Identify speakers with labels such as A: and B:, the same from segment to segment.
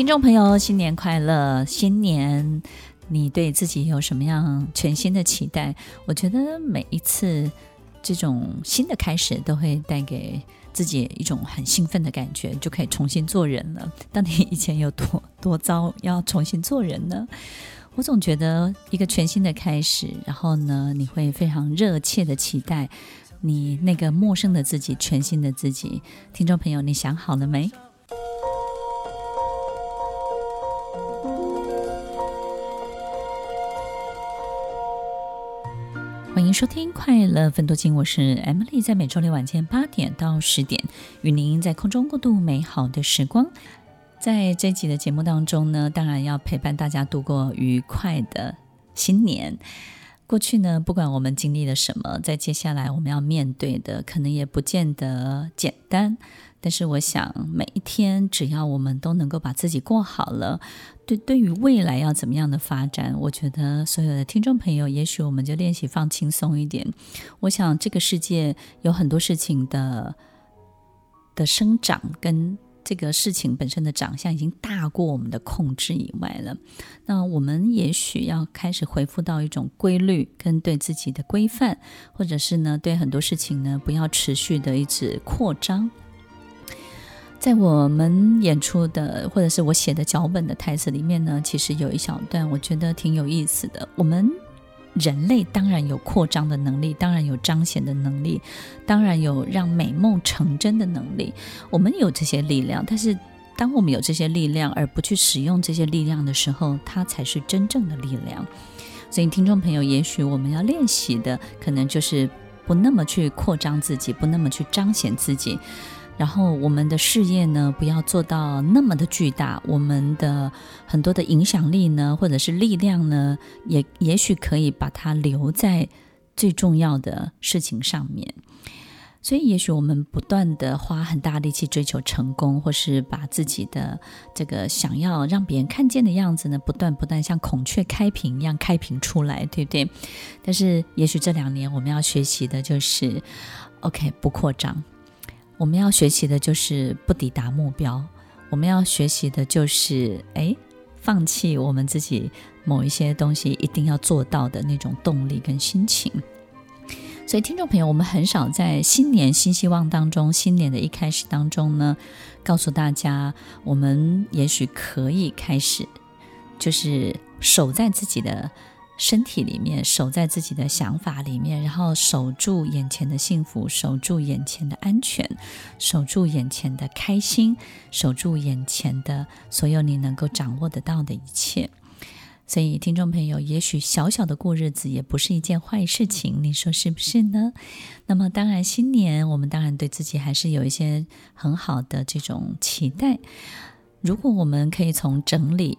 A: 听众朋友，新年快乐！新年。你对自己有什么样全新的期待？我觉得每一次这种新的开始，都会带给自己一种很兴奋的感觉，就可以重新做人了。当你以前有多多糟，要重新做人呢？我总觉得一个全新的开始，然后呢，你会非常热切的期待你那个陌生的自己，全新的自己。听众朋友，你想好了没？欢迎收听快乐分多金，我是 Emily，在每周六晚间八点到十点，与您在空中共度美好的时光。在这集的节目当中呢，当然要陪伴大家度过愉快的新年。过去呢，不管我们经历了什么，在接下来我们要面对的，可能也不见得简单。但是我想，每一天只要我们都能够把自己过好了，对，对于未来要怎么样的发展，我觉得所有的听众朋友，也许我们就练习放轻松一点。我想这个世界有很多事情的的生长跟这个事情本身的长相已经大过我们的控制以外了。那我们也许要开始恢复到一种规律跟对自己的规范，或者是呢，对很多事情呢，不要持续的一直扩张。在我们演出的或者是我写的脚本的台词里面呢，其实有一小段我觉得挺有意思的。我们人类当然有扩张的能力，当然有彰显的能力，当然有让美梦成真的能力。我们有这些力量，但是当我们有这些力量而不去使用这些力量的时候，它才是真正的力量。所以，听众朋友，也许我们要练习的，可能就是不那么去扩张自己，不那么去彰显自己。然后我们的事业呢，不要做到那么的巨大。我们的很多的影响力呢，或者是力量呢，也也许可以把它留在最重要的事情上面。所以，也许我们不断的花很大力气追求成功，或是把自己的这个想要让别人看见的样子呢，不断不断像孔雀开屏一样开屏出来，对不对？但是，也许这两年我们要学习的就是，OK，不扩张。我们要学习的就是不抵达目标，我们要学习的就是哎，放弃我们自己某一些东西一定要做到的那种动力跟心情。所以，听众朋友，我们很少在新年新希望当中，新年的一开始当中呢，告诉大家，我们也许可以开始，就是守在自己的。身体里面，守在自己的想法里面，然后守住眼前的幸福，守住眼前的安全，守住眼前的开心，守住眼前的所有你能够掌握得到的一切。所以，听众朋友，也许小小的过日子也不是一件坏事情，你说是不是呢？那么，当然，新年我们当然对自己还是有一些很好的这种期待。如果我们可以从整理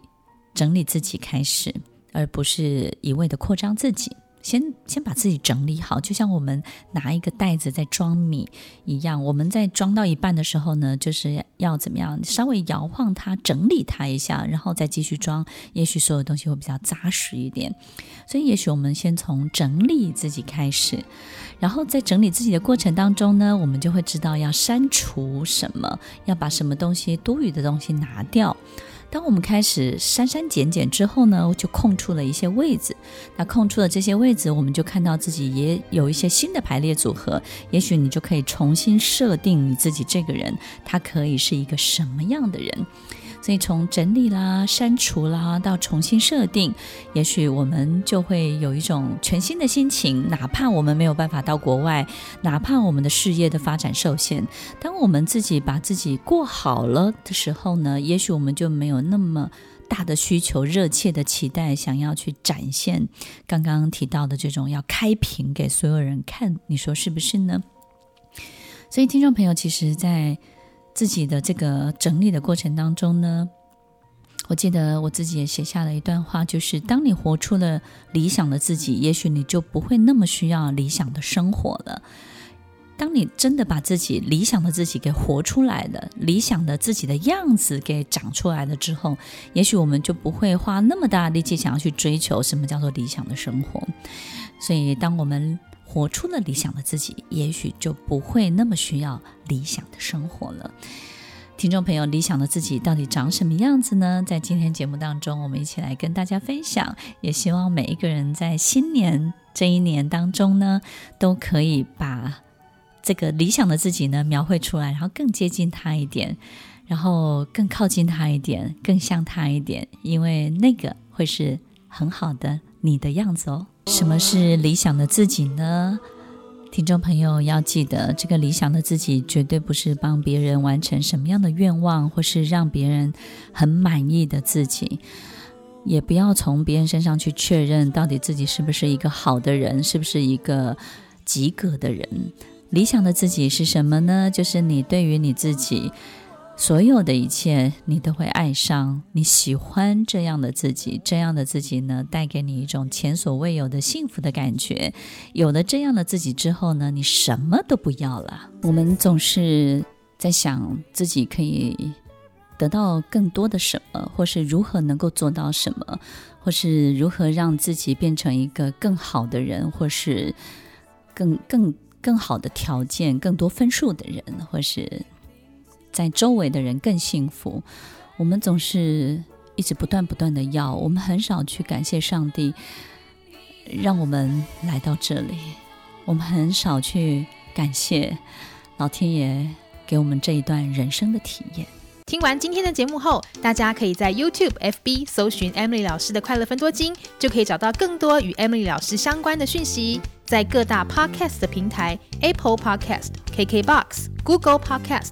A: 整理自己开始。而不是一味的扩张自己，先先把自己整理好，就像我们拿一个袋子在装米一样。我们在装到一半的时候呢，就是要怎么样，稍微摇晃它，整理它一下，然后再继续装。也许所有东西会比较扎实一点。所以，也许我们先从整理自己开始，然后在整理自己的过程当中呢，我们就会知道要删除什么，要把什么东西多余的东西拿掉。当我们开始删删减减之后呢，就空出了一些位置。那空出了这些位置，我们就看到自己也有一些新的排列组合。也许你就可以重新设定你自己这个人，他可以是一个什么样的人。所以从整理啦、删除啦到重新设定，也许我们就会有一种全新的心情。哪怕我们没有办法到国外，哪怕我们的事业的发展受限，当我们自己把自己过好了的时候呢，也许我们就没有那么大的需求、热切的期待，想要去展现刚刚提到的这种要开屏给所有人看。你说是不是呢？所以，听众朋友，其实，在自己的这个整理的过程当中呢，我记得我自己也写下了一段话，就是当你活出了理想的自己，也许你就不会那么需要理想的生活了。当你真的把自己理想的自己给活出来了，理想的自己的样子给长出来了之后，也许我们就不会花那么大力气想要去追求什么叫做理想的生活。所以，当我们活出了理想的自己，也许就不会那么需要理想的生活了。听众朋友，理想的自己到底长什么样子呢？在今天节目当中，我们一起来跟大家分享。也希望每一个人在新年这一年当中呢，都可以把这个理想的自己呢描绘出来，然后更接近他一点，然后更靠近他一点，更像他一点，因为那个会是很好的你的样子哦。什么是理想的自己呢？听众朋友要记得，这个理想的自己绝对不是帮别人完成什么样的愿望，或是让别人很满意的自己，也不要从别人身上去确认到底自己是不是一个好的人，是不是一个及格的人。理想的自己是什么呢？就是你对于你自己。所有的一切，你都会爱上。你喜欢这样的自己，这样的自己呢，带给你一种前所未有的幸福的感觉。有了这样的自己之后呢，你什么都不要了。我们总是在想自己可以得到更多的什么，或是如何能够做到什么，或是如何让自己变成一个更好的人，或是更更更好的条件、更多分数的人，或是。在周围的人更幸福，我们总是一直不断不断的要，我们很少去感谢上帝，让我们来到这里，我们很少去感谢老天爷给我们这一段人生的体验。
B: 听完今天的节目后，大家可以在 YouTube、FB 搜寻 Emily 老师的快乐分多金，就可以找到更多与 Emily 老师相关的讯息。在各大 Podcast 的平台，Apple Podcast、KKBox、Google Podcast、